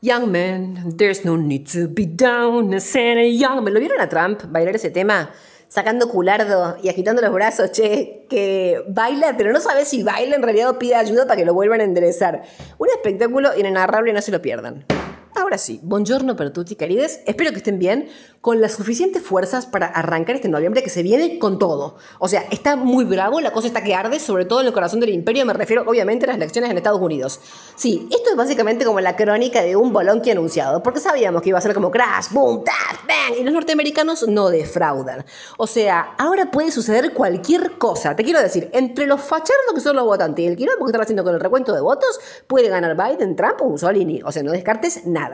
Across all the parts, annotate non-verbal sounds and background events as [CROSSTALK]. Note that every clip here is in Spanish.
Young man, there's no need to be down, a young man. ¿Lo vieron a Trump bailar ese tema? Sacando culardo y agitando los brazos, che, que baila, pero no sabe si baila en realidad pide ayuda para que lo vuelvan a enderezar. Un espectáculo inenarrable, no se lo pierdan. Ahora sí, buongiorno per tutti querides. Espero que estén bien, con las suficientes fuerzas para arrancar este noviembre que se viene con todo. O sea, está muy bravo, la cosa está que arde, sobre todo en el corazón del imperio. Me refiero, obviamente, a las elecciones en Estados Unidos. Sí, esto es básicamente como la crónica de un bolón que anunciado, porque sabíamos que iba a ser como crash, boom, tap, bang, y los norteamericanos no defraudan. O sea, ahora puede suceder cualquier cosa. Te quiero decir, entre los fachardos que son los votantes y el quilombo que están haciendo con el recuento de votos, puede ganar Biden, Trump o Mussolini. O sea, no descartes nada.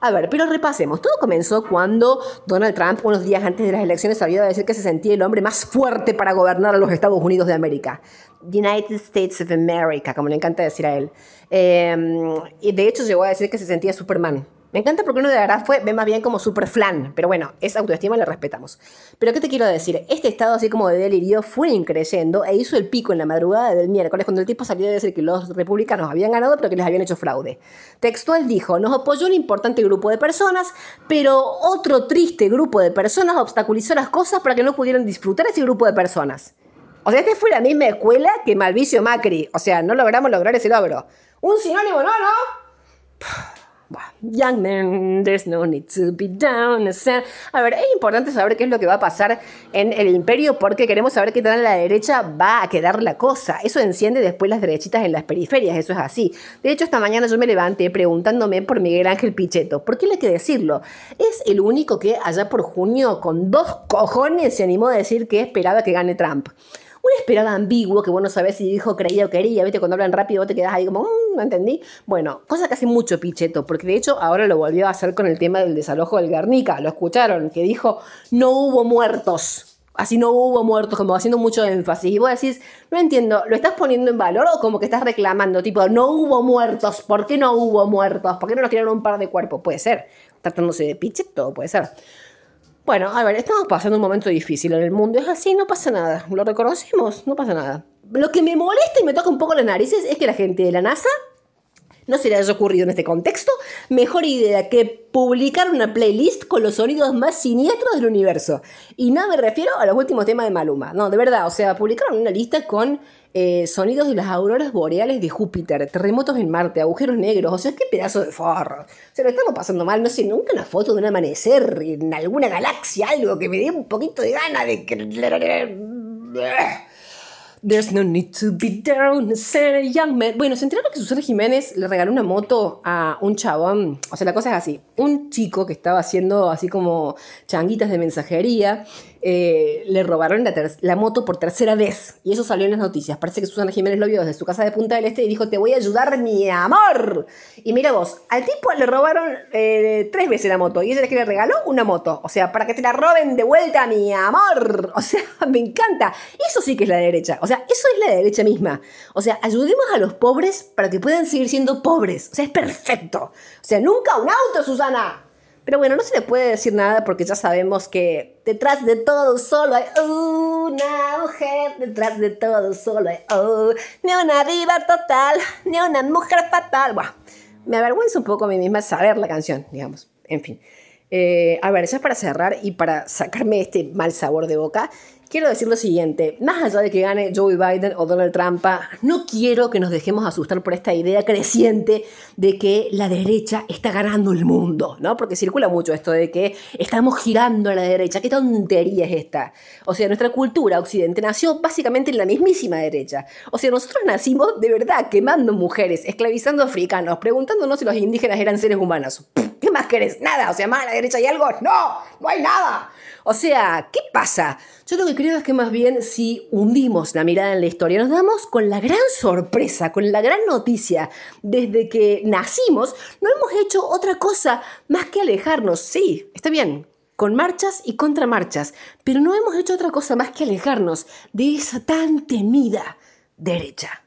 A ver, pero repasemos. Todo comenzó cuando Donald Trump, unos días antes de las elecciones, sabía decir que se sentía el hombre más fuerte para gobernar a los Estados Unidos de América. United States of America, como le encanta decir a él. Eh, y de hecho llegó a decir que se sentía Superman. Me encanta porque uno de verdad fue, ve más bien como super flan, pero bueno, esa autoestima le respetamos. Pero ¿qué te quiero decir? Este estado así como de delirio fue increyendo e hizo el pico en la madrugada del miércoles cuando el tipo salió a decir que los republicanos habían ganado pero que les habían hecho fraude. Textual dijo, nos apoyó un importante grupo de personas, pero otro triste grupo de personas obstaculizó las cosas para que no pudieran disfrutar ese grupo de personas. O sea, este fue la misma escuela que Malvicio Macri. O sea, no logramos lograr ese logro. Un sinónimo, ¿no? ¿No? Young man, there's no need to be down. A ver, es importante saber qué es lo que va a pasar en el imperio porque queremos saber qué tal a la derecha va a quedar la cosa. Eso enciende después las derechitas en las periferias, eso es así. De hecho, esta mañana yo me levanté preguntándome por Miguel Ángel Pichetto. ¿Por qué le hay que decirlo? Es el único que allá por junio, con dos cojones, se animó a decir que esperaba que gane Trump. Un esperado ambiguo que vos no si dijo creía o quería, ¿viste? Cuando hablan rápido vos te quedás ahí como, mmm, no entendí. Bueno, cosa que hace mucho Pichetto, porque de hecho ahora lo volvió a hacer con el tema del desalojo del Guernica. Lo escucharon, que dijo, no hubo muertos. Así no hubo muertos, como haciendo mucho énfasis. Y vos decís, no entiendo, ¿lo estás poniendo en valor o como que estás reclamando? Tipo, no hubo muertos, ¿por qué no hubo muertos? ¿Por qué no nos tiraron un par de cuerpos? Puede ser, tratándose de Pichetto, puede ser. Bueno, a ver, estamos pasando un momento difícil en el mundo. Es así, no pasa nada. Lo reconocemos, no pasa nada. Lo que me molesta y me toca un poco las narices es que la gente de la NASA no se le haya ocurrido en este contexto mejor idea que publicar una playlist con los sonidos más siniestros del universo. Y no me refiero a los últimos temas de Maluma. No, de verdad, o sea, publicaron una lista con eh, sonidos de las auroras boreales de Júpiter, terremotos en Marte, agujeros negros. O sea, qué pedazo de forro. Se lo estamos pasando mal. No sé, nunca una foto de un amanecer en alguna galaxia, algo que me dé un poquito de gana de que There's no need to be down, ser young man. Bueno, se enteraron que Susana Jiménez le regaló una moto a un chabón. O sea, la cosa es así. Un chico que estaba haciendo así como changuitas de mensajería eh, le robaron la, moto por tercera vez. Y eso salió en las noticias. Parece que Susana Jiménez lo vio desde su casa de Punta del Este y dijo, te voy a ayudar, mi amor. Y mira vos, al tipo le robaron eh, tres veces la moto. Y ella es que le regaló una moto. O sea, para que te la roben de vuelta, mi amor. [LAUGHS] O sea, me encanta. Eso sí que es la derecha. O sea, eso es la derecha misma. O sea, ayudemos a los pobres para que puedan seguir siendo pobres. O sea, es perfecto. O sea, nunca un auto, Susana. Pero bueno, no se le puede decir nada porque ya sabemos que detrás de todo solo hay una mujer, detrás de todo solo hay oh, ni una diva total, ni una mujer fatal. Buah, me avergüenza un poco a mí misma saber la canción, digamos. En fin. Eh, a ver, ya para cerrar y para sacarme este mal sabor de boca, quiero decir lo siguiente, más allá de que gane Joe Biden o Donald Trump, no quiero que nos dejemos asustar por esta idea creciente de que la derecha está ganando el mundo, ¿no? Porque circula mucho esto de que estamos girando a la derecha, qué tontería es esta. O sea, nuestra cultura occidente nació básicamente en la mismísima derecha. O sea, nosotros nacimos de verdad quemando mujeres, esclavizando africanos, preguntándonos si los indígenas eran seres humanos. ¿Qué más querés? Nada, o sea, más a la derecha hay algo. No, no hay nada. O sea, ¿qué pasa? Yo lo que creo es que más bien si hundimos la mirada en la historia, nos damos con la gran sorpresa, con la gran noticia. Desde que nacimos, no hemos hecho otra cosa más que alejarnos. Sí, está bien, con marchas y contramarchas, pero no hemos hecho otra cosa más que alejarnos de esa tan temida derecha.